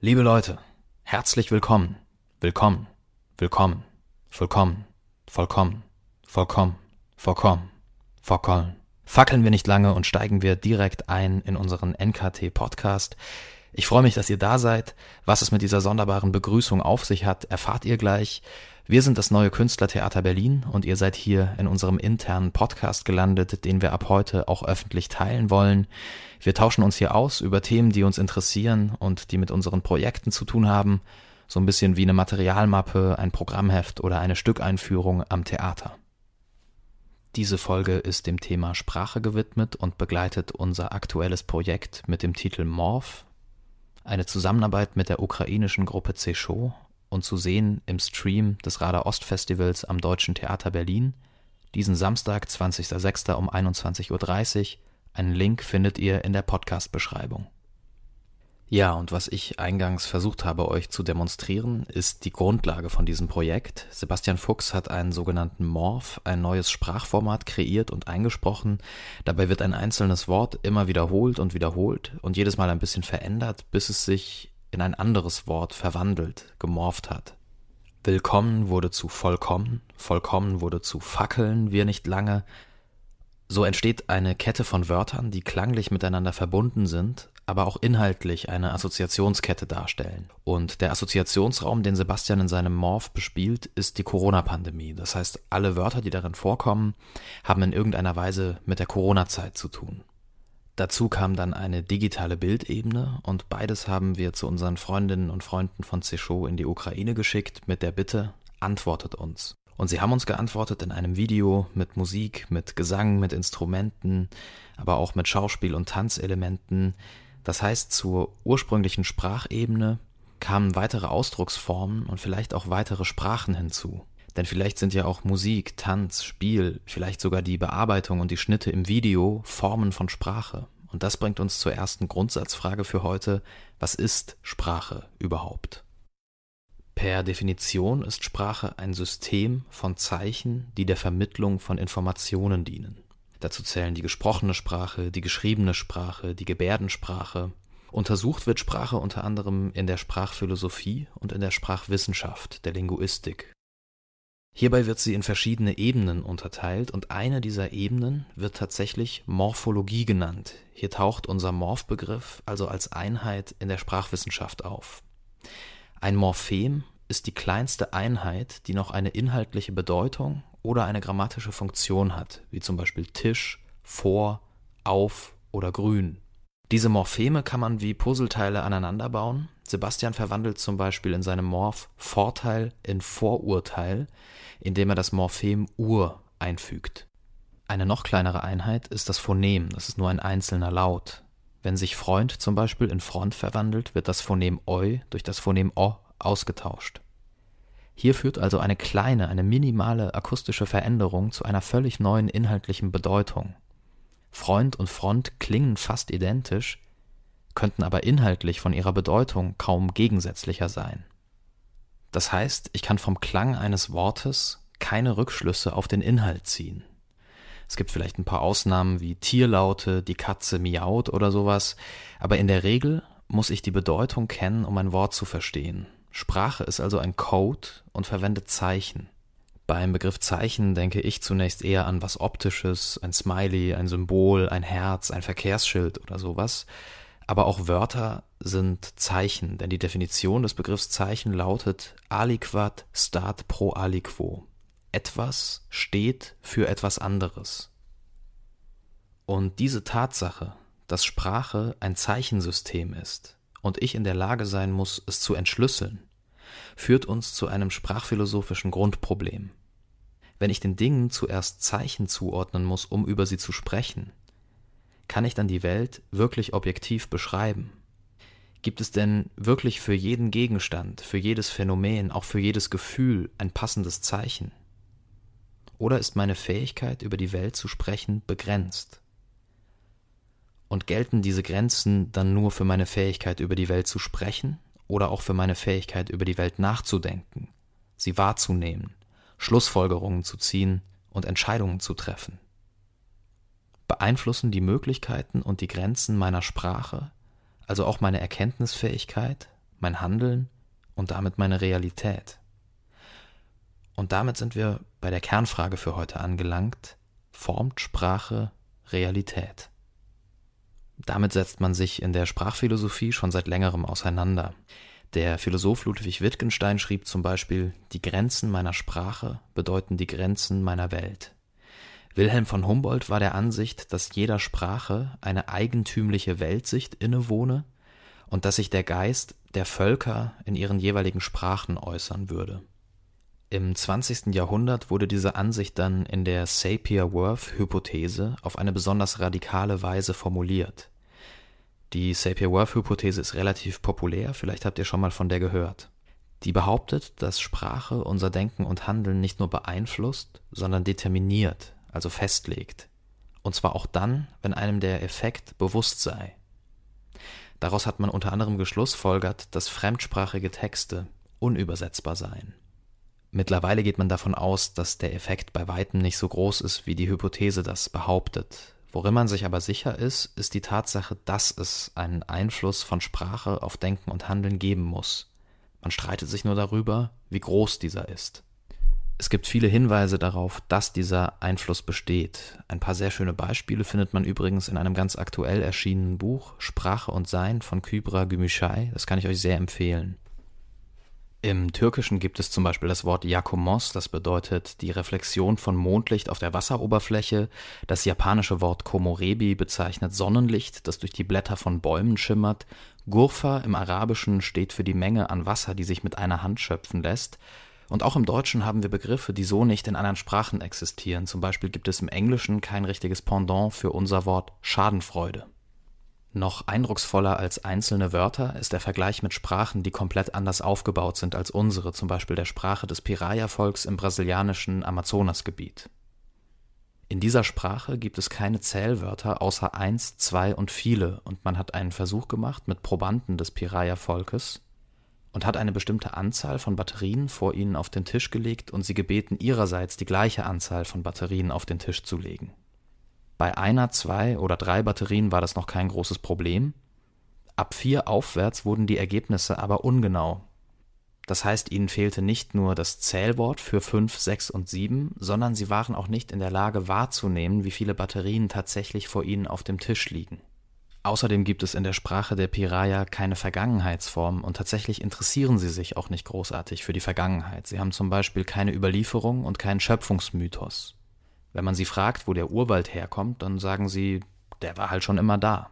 Liebe Leute, herzlich willkommen, willkommen, willkommen, vollkommen, vollkommen, vollkommen, vollkommen, vollkommen. Fackeln wir nicht lange und steigen wir direkt ein in unseren NKT Podcast. Ich freue mich, dass ihr da seid. Was es mit dieser sonderbaren Begrüßung auf sich hat, erfahrt ihr gleich. Wir sind das neue Künstlertheater Berlin und ihr seid hier in unserem internen Podcast gelandet, den wir ab heute auch öffentlich teilen wollen. Wir tauschen uns hier aus über Themen, die uns interessieren und die mit unseren Projekten zu tun haben. So ein bisschen wie eine Materialmappe, ein Programmheft oder eine Stückeinführung am Theater. Diese Folge ist dem Thema Sprache gewidmet und begleitet unser aktuelles Projekt mit dem Titel Morph, eine Zusammenarbeit mit der ukrainischen Gruppe Cesho und zu sehen im Stream des Radar Ost Festivals am Deutschen Theater Berlin, diesen Samstag, 20.06. um 21.30 Uhr. Einen Link findet ihr in der Podcast-Beschreibung. Ja, und was ich eingangs versucht habe, euch zu demonstrieren, ist die Grundlage von diesem Projekt. Sebastian Fuchs hat einen sogenannten Morph, ein neues Sprachformat kreiert und eingesprochen. Dabei wird ein einzelnes Wort immer wiederholt und wiederholt und jedes Mal ein bisschen verändert, bis es sich in ein anderes Wort verwandelt, gemorpht hat. Willkommen wurde zu vollkommen, vollkommen wurde zu fackeln wir nicht lange. So entsteht eine Kette von Wörtern, die klanglich miteinander verbunden sind, aber auch inhaltlich eine Assoziationskette darstellen. Und der Assoziationsraum, den Sebastian in seinem Morph bespielt, ist die Corona-Pandemie. Das heißt, alle Wörter, die darin vorkommen, haben in irgendeiner Weise mit der Corona-Zeit zu tun. Dazu kam dann eine digitale Bildebene und beides haben wir zu unseren Freundinnen und Freunden von Cesho in die Ukraine geschickt mit der Bitte, antwortet uns. Und sie haben uns geantwortet in einem Video mit Musik, mit Gesang, mit Instrumenten, aber auch mit Schauspiel- und Tanzelementen. Das heißt, zur ursprünglichen Sprachebene kamen weitere Ausdrucksformen und vielleicht auch weitere Sprachen hinzu. Denn vielleicht sind ja auch Musik, Tanz, Spiel, vielleicht sogar die Bearbeitung und die Schnitte im Video Formen von Sprache. Und das bringt uns zur ersten Grundsatzfrage für heute. Was ist Sprache überhaupt? Per Definition ist Sprache ein System von Zeichen, die der Vermittlung von Informationen dienen. Dazu zählen die gesprochene Sprache, die geschriebene Sprache, die Gebärdensprache. Untersucht wird Sprache unter anderem in der Sprachphilosophie und in der Sprachwissenschaft, der Linguistik. Hierbei wird sie in verschiedene Ebenen unterteilt und eine dieser Ebenen wird tatsächlich Morphologie genannt. Hier taucht unser Morph-Begriff also als Einheit in der Sprachwissenschaft auf. Ein Morphem ist die kleinste Einheit, die noch eine inhaltliche Bedeutung oder eine grammatische Funktion hat, wie zum Beispiel Tisch, vor, auf oder grün. Diese Morpheme kann man wie Puzzleteile aneinanderbauen. Sebastian verwandelt zum Beispiel in seinem Morph Vorteil in Vorurteil, indem er das Morphem Ur einfügt. Eine noch kleinere Einheit ist das Phonem, das ist nur ein einzelner Laut. Wenn sich Freund zum Beispiel in Front verwandelt, wird das Phonem Eu durch das Phonem O ausgetauscht. Hier führt also eine kleine, eine minimale akustische Veränderung zu einer völlig neuen inhaltlichen Bedeutung. Freund und Front klingen fast identisch, könnten aber inhaltlich von ihrer Bedeutung kaum gegensätzlicher sein. Das heißt, ich kann vom Klang eines Wortes keine Rückschlüsse auf den Inhalt ziehen. Es gibt vielleicht ein paar Ausnahmen wie Tierlaute, die Katze miaut oder sowas, aber in der Regel muss ich die Bedeutung kennen, um ein Wort zu verstehen. Sprache ist also ein Code und verwendet Zeichen. Beim Begriff Zeichen denke ich zunächst eher an was Optisches, ein Smiley, ein Symbol, ein Herz, ein Verkehrsschild oder sowas. Aber auch Wörter sind Zeichen, denn die Definition des Begriffs Zeichen lautet aliquat stat pro aliquo. Etwas steht für etwas anderes. Und diese Tatsache, dass Sprache ein Zeichensystem ist und ich in der Lage sein muss, es zu entschlüsseln, führt uns zu einem sprachphilosophischen Grundproblem. Wenn ich den Dingen zuerst Zeichen zuordnen muss, um über sie zu sprechen, kann ich dann die Welt wirklich objektiv beschreiben? Gibt es denn wirklich für jeden Gegenstand, für jedes Phänomen, auch für jedes Gefühl ein passendes Zeichen? Oder ist meine Fähigkeit, über die Welt zu sprechen, begrenzt? Und gelten diese Grenzen dann nur für meine Fähigkeit, über die Welt zu sprechen oder auch für meine Fähigkeit, über die Welt nachzudenken, sie wahrzunehmen, Schlussfolgerungen zu ziehen und Entscheidungen zu treffen? beeinflussen die Möglichkeiten und die Grenzen meiner Sprache, also auch meine Erkenntnisfähigkeit, mein Handeln und damit meine Realität. Und damit sind wir bei der Kernfrage für heute angelangt, formt Sprache Realität? Damit setzt man sich in der Sprachphilosophie schon seit längerem auseinander. Der Philosoph Ludwig Wittgenstein schrieb zum Beispiel, die Grenzen meiner Sprache bedeuten die Grenzen meiner Welt. Wilhelm von Humboldt war der Ansicht, dass jeder Sprache eine eigentümliche Weltsicht innewohne und dass sich der Geist der Völker in ihren jeweiligen Sprachen äußern würde. Im 20. Jahrhundert wurde diese Ansicht dann in der Sapir-Whorf-Hypothese auf eine besonders radikale Weise formuliert. Die Sapir-Whorf-Hypothese ist relativ populär, vielleicht habt ihr schon mal von der gehört. Die behauptet, dass Sprache unser Denken und Handeln nicht nur beeinflusst, sondern determiniert, also festlegt. Und zwar auch dann, wenn einem der Effekt bewusst sei. Daraus hat man unter anderem geschlussfolgert, dass fremdsprachige Texte unübersetzbar seien. Mittlerweile geht man davon aus, dass der Effekt bei weitem nicht so groß ist, wie die Hypothese das behauptet. Worin man sich aber sicher ist, ist die Tatsache, dass es einen Einfluss von Sprache auf Denken und Handeln geben muss. Man streitet sich nur darüber, wie groß dieser ist. Es gibt viele Hinweise darauf, dass dieser Einfluss besteht. Ein paar sehr schöne Beispiele findet man übrigens in einem ganz aktuell erschienenen Buch Sprache und Sein von Kybra Gümüşay. Das kann ich euch sehr empfehlen. Im Türkischen gibt es zum Beispiel das Wort Yakomos, das bedeutet die Reflexion von Mondlicht auf der Wasseroberfläche. Das japanische Wort Komorebi bezeichnet Sonnenlicht, das durch die Blätter von Bäumen schimmert. Gurfa im Arabischen steht für die Menge an Wasser, die sich mit einer Hand schöpfen lässt. Und auch im Deutschen haben wir Begriffe, die so nicht in anderen Sprachen existieren. Zum Beispiel gibt es im Englischen kein richtiges Pendant für unser Wort Schadenfreude. Noch eindrucksvoller als einzelne Wörter ist der Vergleich mit Sprachen, die komplett anders aufgebaut sind als unsere, zum Beispiel der Sprache des Piraya-Volks im brasilianischen Amazonasgebiet. In dieser Sprache gibt es keine Zählwörter außer eins, zwei und viele, und man hat einen Versuch gemacht mit Probanden des Piraya-Volkes und hat eine bestimmte Anzahl von Batterien vor ihnen auf den Tisch gelegt und sie gebeten, ihrerseits die gleiche Anzahl von Batterien auf den Tisch zu legen. Bei einer, zwei oder drei Batterien war das noch kein großes Problem. Ab vier aufwärts wurden die Ergebnisse aber ungenau. Das heißt, ihnen fehlte nicht nur das Zählwort für fünf, sechs und sieben, sondern sie waren auch nicht in der Lage wahrzunehmen, wie viele Batterien tatsächlich vor ihnen auf dem Tisch liegen. Außerdem gibt es in der Sprache der Piraya keine Vergangenheitsform und tatsächlich interessieren sie sich auch nicht großartig für die Vergangenheit. Sie haben zum Beispiel keine Überlieferung und keinen Schöpfungsmythos. Wenn man sie fragt, wo der Urwald herkommt, dann sagen sie, der war halt schon immer da.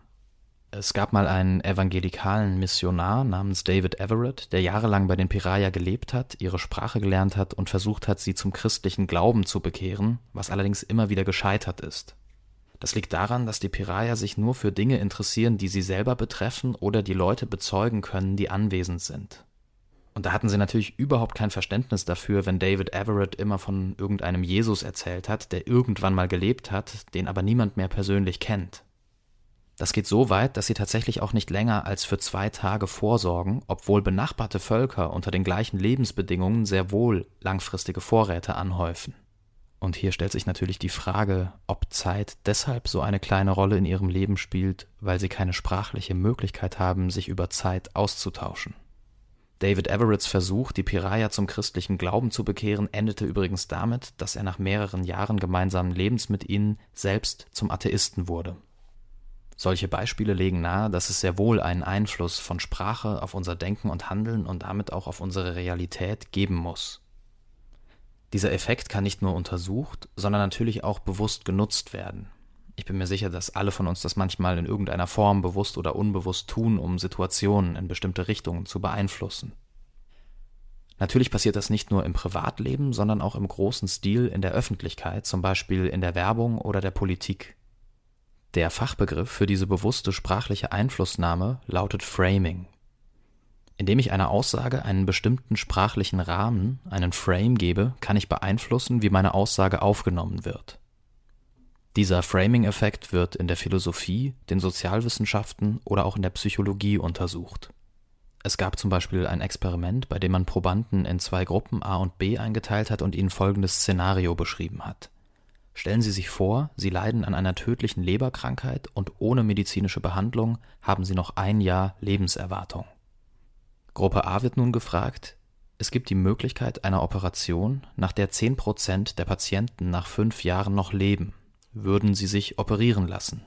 Es gab mal einen evangelikalen Missionar namens David Everett, der jahrelang bei den Piraya gelebt hat, ihre Sprache gelernt hat und versucht hat, sie zum christlichen Glauben zu bekehren, was allerdings immer wieder gescheitert ist. Das liegt daran, dass die Piraya sich nur für Dinge interessieren, die sie selber betreffen oder die Leute bezeugen können, die anwesend sind. Und da hatten sie natürlich überhaupt kein Verständnis dafür, wenn David Everett immer von irgendeinem Jesus erzählt hat, der irgendwann mal gelebt hat, den aber niemand mehr persönlich kennt. Das geht so weit, dass sie tatsächlich auch nicht länger als für zwei Tage vorsorgen, obwohl benachbarte Völker unter den gleichen Lebensbedingungen sehr wohl langfristige Vorräte anhäufen. Und hier stellt sich natürlich die Frage, ob Zeit deshalb so eine kleine Rolle in ihrem Leben spielt, weil sie keine sprachliche Möglichkeit haben, sich über Zeit auszutauschen. David Everetts Versuch, die Piraya zum christlichen Glauben zu bekehren, endete übrigens damit, dass er nach mehreren Jahren gemeinsamen Lebens mit ihnen selbst zum Atheisten wurde. Solche Beispiele legen nahe, dass es sehr wohl einen Einfluss von Sprache auf unser Denken und Handeln und damit auch auf unsere Realität geben muss. Dieser Effekt kann nicht nur untersucht, sondern natürlich auch bewusst genutzt werden. Ich bin mir sicher, dass alle von uns das manchmal in irgendeiner Form bewusst oder unbewusst tun, um Situationen in bestimmte Richtungen zu beeinflussen. Natürlich passiert das nicht nur im Privatleben, sondern auch im großen Stil in der Öffentlichkeit, zum Beispiel in der Werbung oder der Politik. Der Fachbegriff für diese bewusste sprachliche Einflussnahme lautet Framing. Indem ich einer Aussage einen bestimmten sprachlichen Rahmen, einen Frame gebe, kann ich beeinflussen, wie meine Aussage aufgenommen wird. Dieser Framing-Effekt wird in der Philosophie, den Sozialwissenschaften oder auch in der Psychologie untersucht. Es gab zum Beispiel ein Experiment, bei dem man Probanden in zwei Gruppen A und B eingeteilt hat und ihnen folgendes Szenario beschrieben hat. Stellen Sie sich vor, Sie leiden an einer tödlichen Leberkrankheit und ohne medizinische Behandlung haben Sie noch ein Jahr Lebenserwartung. Gruppe A wird nun gefragt, es gibt die Möglichkeit einer Operation, nach der 10 Prozent der Patienten nach fünf Jahren noch leben. Würden sie sich operieren lassen?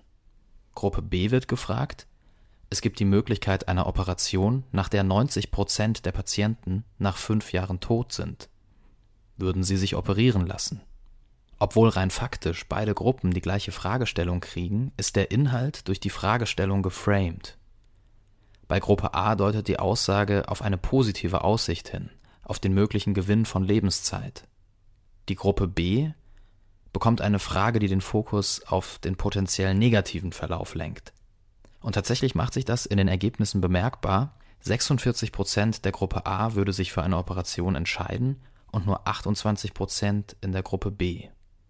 Gruppe B wird gefragt, es gibt die Möglichkeit einer Operation, nach der 90 Prozent der Patienten nach fünf Jahren tot sind. Würden sie sich operieren lassen? Obwohl rein faktisch beide Gruppen die gleiche Fragestellung kriegen, ist der Inhalt durch die Fragestellung geframed. Bei Gruppe A deutet die Aussage auf eine positive Aussicht hin, auf den möglichen Gewinn von Lebenszeit. Die Gruppe B bekommt eine Frage, die den Fokus auf den potenziell negativen Verlauf lenkt. Und tatsächlich macht sich das in den Ergebnissen bemerkbar. 46 Prozent der Gruppe A würde sich für eine Operation entscheiden und nur 28 Prozent in der Gruppe B.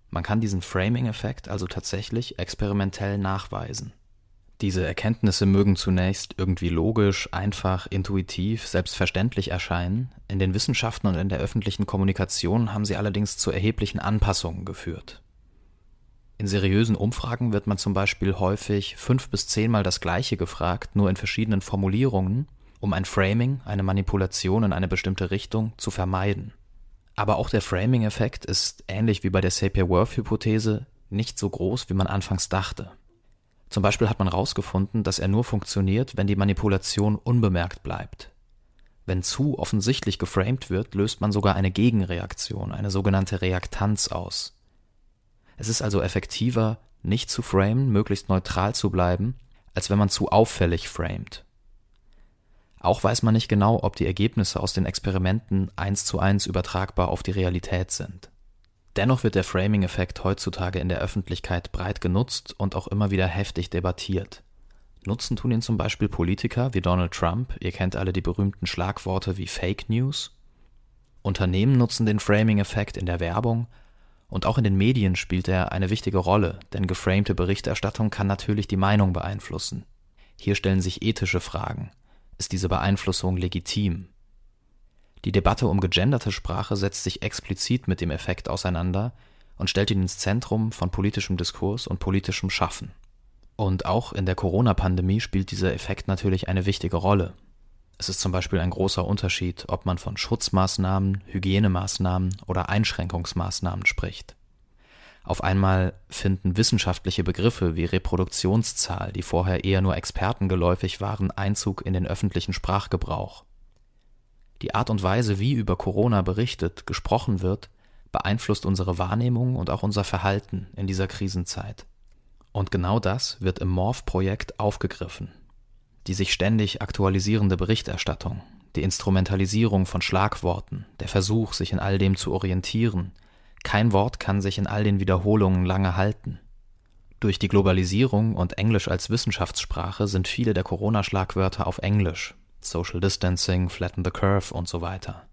Man kann diesen Framing-Effekt also tatsächlich experimentell nachweisen. Diese Erkenntnisse mögen zunächst irgendwie logisch, einfach, intuitiv, selbstverständlich erscheinen, in den Wissenschaften und in der öffentlichen Kommunikation haben sie allerdings zu erheblichen Anpassungen geführt. In seriösen Umfragen wird man zum Beispiel häufig fünf bis zehnmal das Gleiche gefragt, nur in verschiedenen Formulierungen, um ein Framing, eine Manipulation in eine bestimmte Richtung zu vermeiden. Aber auch der Framing-Effekt ist ähnlich wie bei der Sapir-Whorf-Hypothese nicht so groß, wie man anfangs dachte. Zum Beispiel hat man herausgefunden, dass er nur funktioniert, wenn die Manipulation unbemerkt bleibt. Wenn zu offensichtlich geframed wird, löst man sogar eine Gegenreaktion, eine sogenannte Reaktanz aus. Es ist also effektiver, nicht zu framen, möglichst neutral zu bleiben, als wenn man zu auffällig framet. Auch weiß man nicht genau, ob die Ergebnisse aus den Experimenten eins zu eins übertragbar auf die Realität sind. Dennoch wird der Framing-Effekt heutzutage in der Öffentlichkeit breit genutzt und auch immer wieder heftig debattiert. Nutzen tun ihn zum Beispiel Politiker wie Donald Trump, ihr kennt alle die berühmten Schlagworte wie Fake News. Unternehmen nutzen den Framing-Effekt in der Werbung und auch in den Medien spielt er eine wichtige Rolle, denn geframte Berichterstattung kann natürlich die Meinung beeinflussen. Hier stellen sich ethische Fragen. Ist diese Beeinflussung legitim? Die Debatte um gegenderte Sprache setzt sich explizit mit dem Effekt auseinander und stellt ihn ins Zentrum von politischem Diskurs und politischem Schaffen. Und auch in der Corona-Pandemie spielt dieser Effekt natürlich eine wichtige Rolle. Es ist zum Beispiel ein großer Unterschied, ob man von Schutzmaßnahmen, Hygienemaßnahmen oder Einschränkungsmaßnahmen spricht. Auf einmal finden wissenschaftliche Begriffe wie Reproduktionszahl, die vorher eher nur Experten geläufig waren, Einzug in den öffentlichen Sprachgebrauch. Die Art und Weise, wie über Corona berichtet, gesprochen wird, beeinflusst unsere Wahrnehmung und auch unser Verhalten in dieser Krisenzeit. Und genau das wird im Morph-Projekt aufgegriffen. Die sich ständig aktualisierende Berichterstattung, die Instrumentalisierung von Schlagworten, der Versuch, sich in all dem zu orientieren, kein Wort kann sich in all den Wiederholungen lange halten. Durch die Globalisierung und Englisch als Wissenschaftssprache sind viele der Corona-Schlagwörter auf Englisch, Social Distancing, Flatten the Curve und so weiter.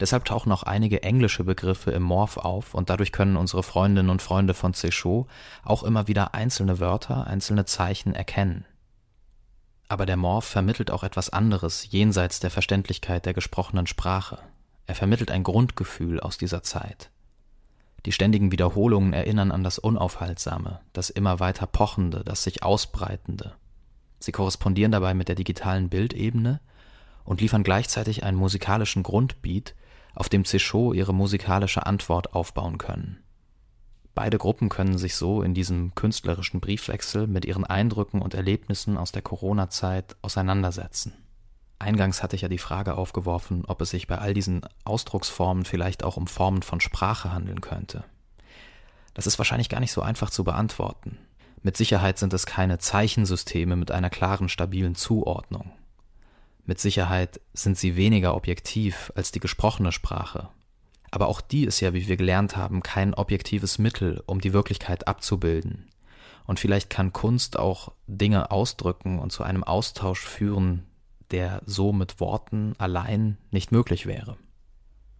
Deshalb tauchen auch einige englische Begriffe im Morph auf und dadurch können unsere Freundinnen und Freunde von Céchot auch immer wieder einzelne Wörter, einzelne Zeichen erkennen. Aber der Morph vermittelt auch etwas anderes jenseits der Verständlichkeit der gesprochenen Sprache. Er vermittelt ein Grundgefühl aus dieser Zeit. Die ständigen Wiederholungen erinnern an das Unaufhaltsame, das immer weiter Pochende, das sich Ausbreitende, Sie korrespondieren dabei mit der digitalen Bildebene und liefern gleichzeitig einen musikalischen Grundbeat, auf dem Céchot ihre musikalische Antwort aufbauen können. Beide Gruppen können sich so in diesem künstlerischen Briefwechsel mit ihren Eindrücken und Erlebnissen aus der Corona-Zeit auseinandersetzen. Eingangs hatte ich ja die Frage aufgeworfen, ob es sich bei all diesen Ausdrucksformen vielleicht auch um Formen von Sprache handeln könnte. Das ist wahrscheinlich gar nicht so einfach zu beantworten. Mit Sicherheit sind es keine Zeichensysteme mit einer klaren, stabilen Zuordnung. Mit Sicherheit sind sie weniger objektiv als die gesprochene Sprache. Aber auch die ist ja, wie wir gelernt haben, kein objektives Mittel, um die Wirklichkeit abzubilden. Und vielleicht kann Kunst auch Dinge ausdrücken und zu einem Austausch führen, der so mit Worten allein nicht möglich wäre.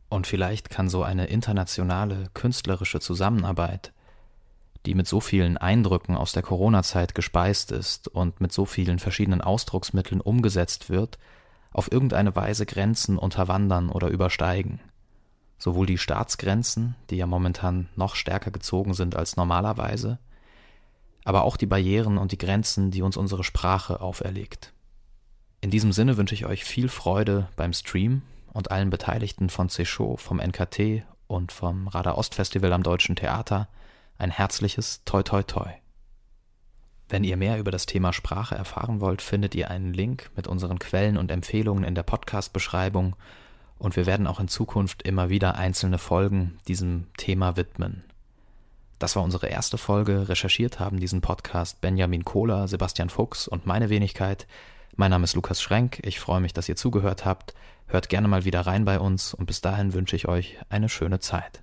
Und vielleicht kann so eine internationale künstlerische Zusammenarbeit die mit so vielen Eindrücken aus der Corona-Zeit gespeist ist und mit so vielen verschiedenen Ausdrucksmitteln umgesetzt wird, auf irgendeine Weise Grenzen unterwandern oder übersteigen. Sowohl die Staatsgrenzen, die ja momentan noch stärker gezogen sind als normalerweise, aber auch die Barrieren und die Grenzen, die uns unsere Sprache auferlegt. In diesem Sinne wünsche ich euch viel Freude beim Stream und allen Beteiligten von C-Show, vom NKT und vom Radar Ost Festival am Deutschen Theater ein herzliches Toi Toi Toi. Wenn ihr mehr über das Thema Sprache erfahren wollt, findet ihr einen Link mit unseren Quellen und Empfehlungen in der Podcast-Beschreibung und wir werden auch in Zukunft immer wieder einzelne Folgen diesem Thema widmen. Das war unsere erste Folge. Recherchiert haben diesen Podcast Benjamin Kohler, Sebastian Fuchs und meine Wenigkeit. Mein Name ist Lukas Schrenk. Ich freue mich, dass ihr zugehört habt. Hört gerne mal wieder rein bei uns und bis dahin wünsche ich euch eine schöne Zeit.